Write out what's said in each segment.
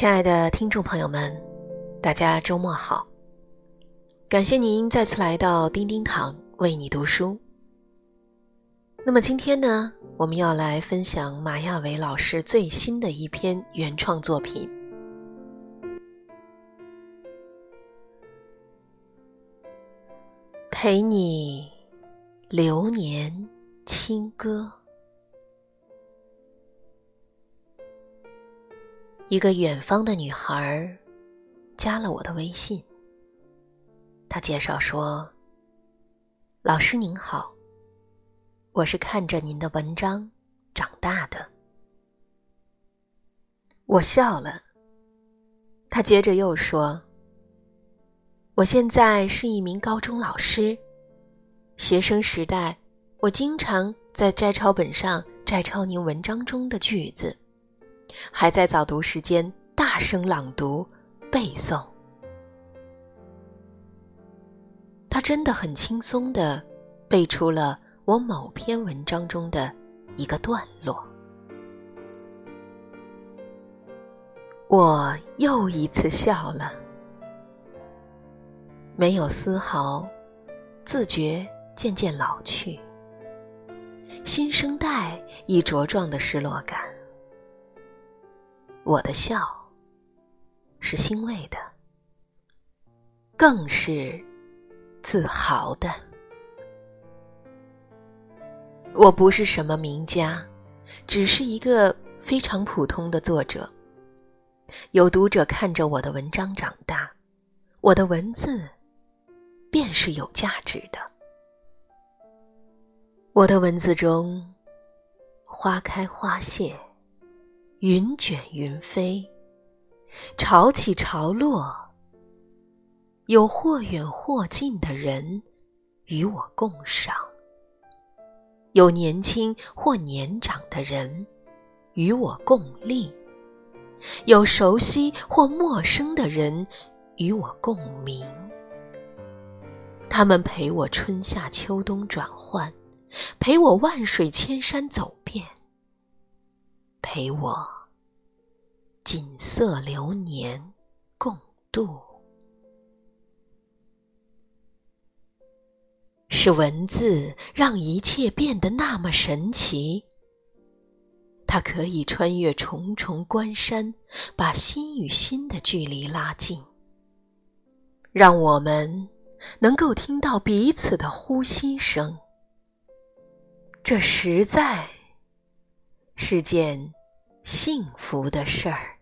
亲爱的听众朋友们，大家周末好！感谢您再次来到叮叮堂为你读书。那么今天呢，我们要来分享马亚伟老师最新的一篇原创作品，《陪你流年清歌》。一个远方的女孩加了我的微信。她介绍说：“老师您好，我是看着您的文章长大的。”我笑了。她接着又说：“我现在是一名高中老师，学生时代我经常在摘抄本上摘抄您文章中的句子。”还在早读时间大声朗读、背诵。他真的很轻松的背出了我某篇文章中的一个段落。我又一次笑了，没有丝毫自觉渐渐老去、新生代已茁壮的失落感。我的笑是欣慰的，更是自豪的。我不是什么名家，只是一个非常普通的作者。有读者看着我的文章长大，我的文字便是有价值的。我的文字中，花开花谢。云卷云飞，潮起潮落，有或远或近的人与我共赏；有年轻或年长的人与我共历；有熟悉或陌生的人与我共鸣。他们陪我春夏秋冬转换，陪我万水千山走。陪我锦瑟流年共度，是文字让一切变得那么神奇。它可以穿越重重关山，把心与心的距离拉近，让我们能够听到彼此的呼吸声。这实在。是件幸福的事儿。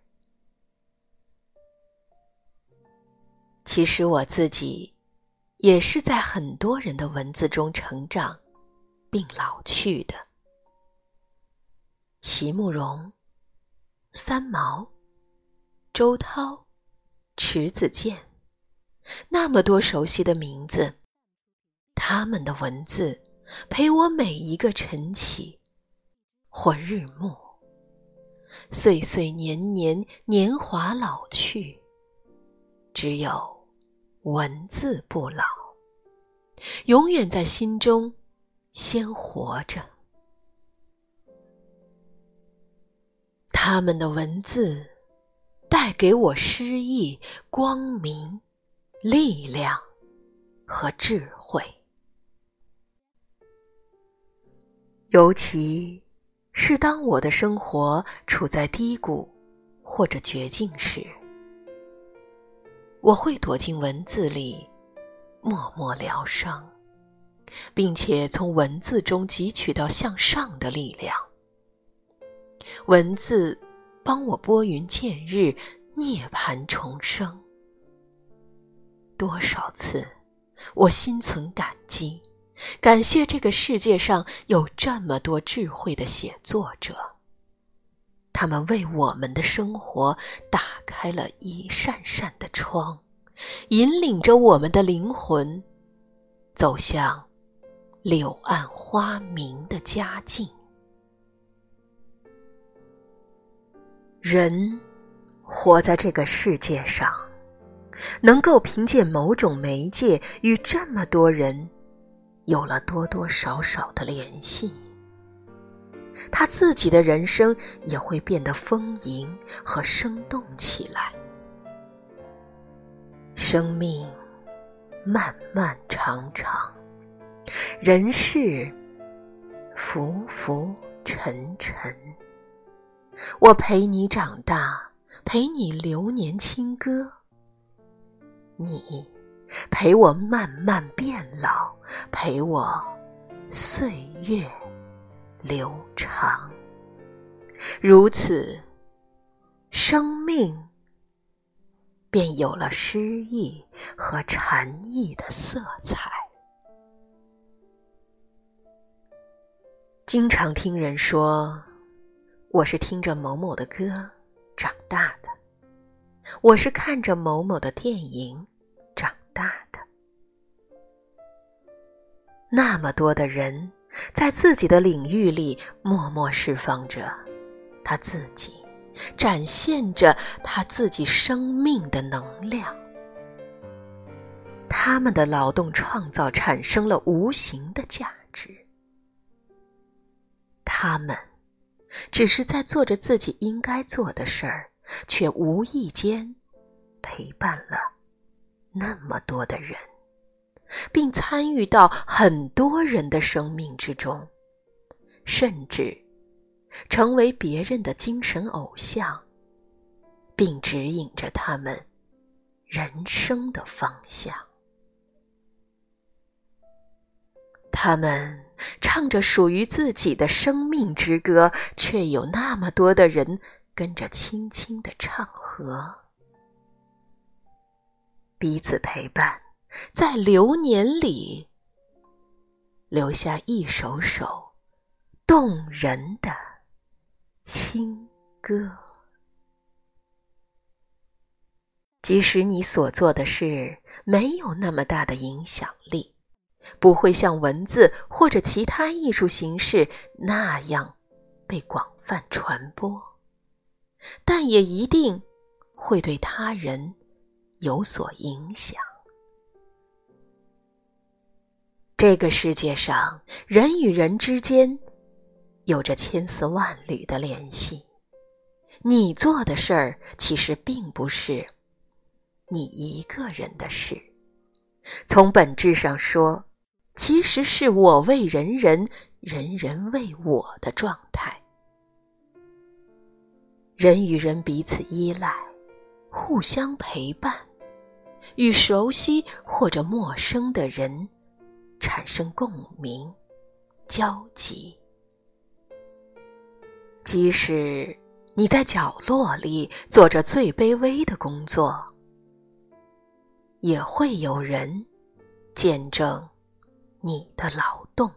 其实我自己也是在很多人的文字中成长并老去的。席慕容、三毛、周涛、迟子建，那么多熟悉的名字，他们的文字陪我每一个晨起。或日暮，岁岁年年，年华老去，只有文字不老，永远在心中鲜活着。他们的文字带给我诗意、光明、力量和智慧，尤其。是当我的生活处在低谷或者绝境时，我会躲进文字里，默默疗伤，并且从文字中汲取到向上的力量。文字帮我拨云见日，涅槃重生。多少次，我心存感激。感谢这个世界上有这么多智慧的写作者，他们为我们的生活打开了一扇扇的窗，引领着我们的灵魂走向柳暗花明的佳境。人活在这个世界上，能够凭借某种媒介与这么多人。有了多多少少的联系，他自己的人生也会变得丰盈和生动起来。生命漫漫长长，人世浮浮沉沉。我陪你长大，陪你流年轻歌。你陪我慢慢变老，陪我岁月流长。如此，生命便有了诗意和禅意的色彩。经常听人说，我是听着某某的歌长大的。我是看着某某的电影大的。那么多的人在自己的领域里默默释放着他自己，展现着他自己生命的能量。他们的劳动创造产生了无形的价值。他们只是在做着自己应该做的事儿。却无意间陪伴了那么多的人，并参与到很多人的生命之中，甚至成为别人的精神偶像，并指引着他们人生的方向。他们唱着属于自己的生命之歌，却有那么多的人。跟着轻轻的唱和，彼此陪伴，在流年里留下一首首动人的情歌。即使你所做的事没有那么大的影响力，不会像文字或者其他艺术形式那样被广泛传播。但也一定会对他人有所影响。这个世界上，人与人之间有着千丝万缕的联系。你做的事儿，其实并不是你一个人的事。从本质上说，其实是我为人人，人人为我的状态。人与人彼此依赖，互相陪伴，与熟悉或者陌生的人产生共鸣、交集。即使你在角落里做着最卑微的工作，也会有人见证你的劳动。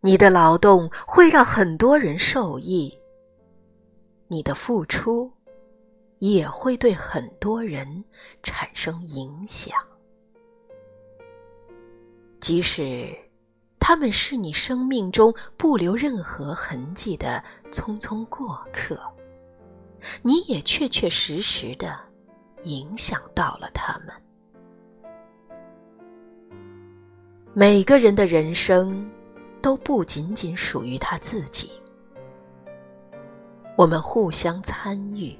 你的劳动会让很多人受益，你的付出也会对很多人产生影响。即使他们是你生命中不留任何痕迹的匆匆过客，你也确确实实的影响到了他们。每个人的人生。都不仅仅属于他自己。我们互相参与，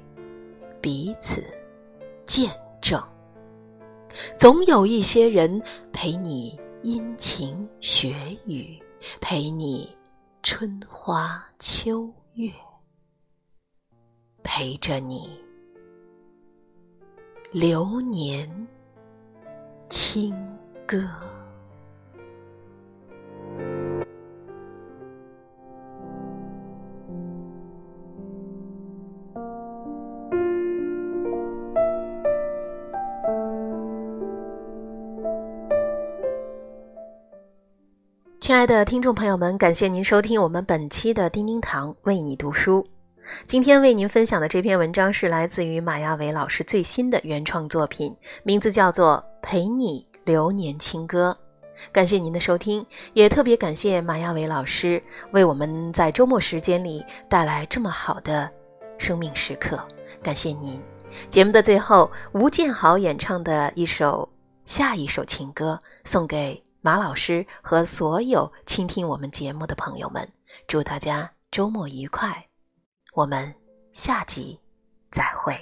彼此见证。总有一些人陪你阴晴雪雨，陪你春花秋月，陪着你流年轻歌。亲爱的听众朋友们，感谢您收听我们本期的叮叮堂为你读书。今天为您分享的这篇文章是来自于马亚伟老师最新的原创作品，名字叫做《陪你流年轻歌》。感谢您的收听，也特别感谢马亚伟老师为我们在周末时间里带来这么好的生命时刻。感谢您！节目的最后，吴建豪演唱的一首下一首情歌送给。马老师和所有倾听我们节目的朋友们，祝大家周末愉快！我们下集再会。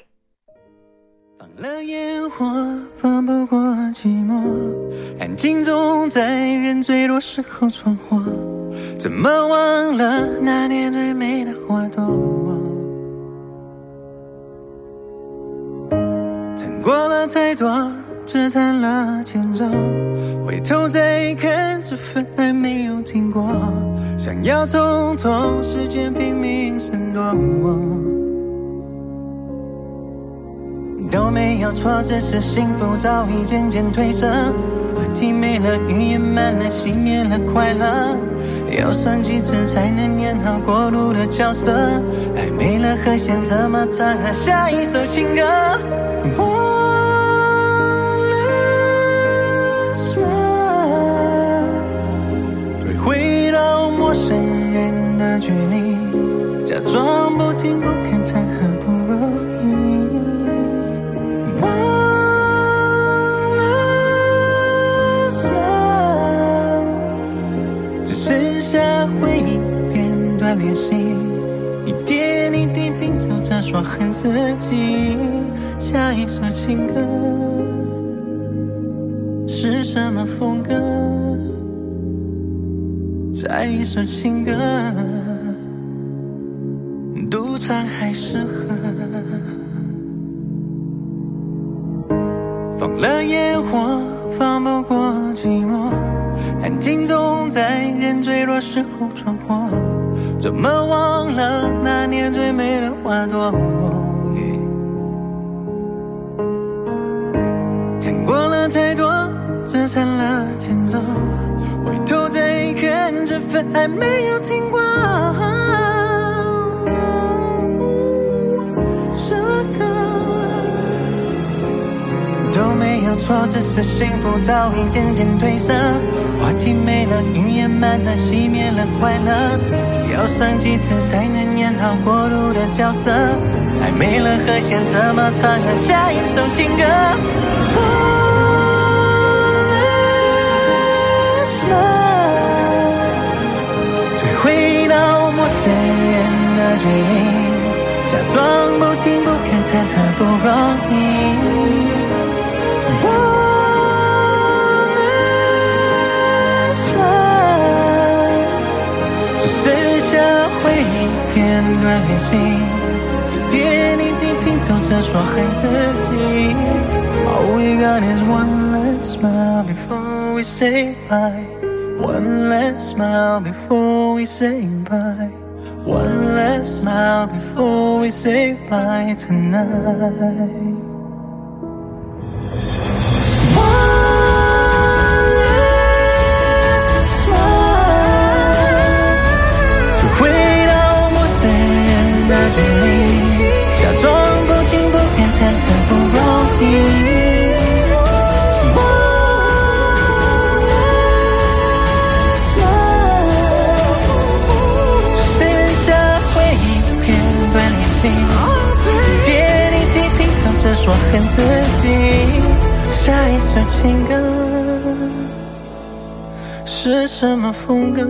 放了烟火，放不过寂寞，安静总在人最多时候闯祸。怎么忘了那年最美的花朵？谈过了太多，只谈了前奏。回头再看，这份爱没有停过。想要从头，时间拼命闪躲。都没有错，只是幸福早已渐渐褪色。话题没了，语言慢了，熄灭了快乐。要算几次才能演好过度的角色？爱没了和弦，怎么唱下一首情歌？下一首情歌是什么风格？再一首情歌，独唱还适合。放了烟火，放不过寂寞，安静总在人最落时候闯祸。怎么忘了那年最美的花朵？份爱没有停过。这个。都没有错，只是幸福早已渐渐褪色。话题没了，语言慢了，熄灭了快乐。要上几次才能演好过度的角色？爱没了和弦，怎么唱下一首情歌？人的记忆，假装不听不看，谈何不容易？忘了什么？只剩下回忆片段练习，一点一滴拼凑着说恨自己。All we got is one last smile before we say bye. One last smile before we say bye. One last smile before we say bye tonight. 说恨自己，下一首情歌是什么风格？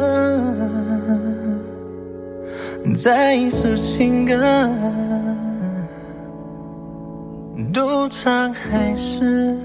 再一首情歌，独唱还是。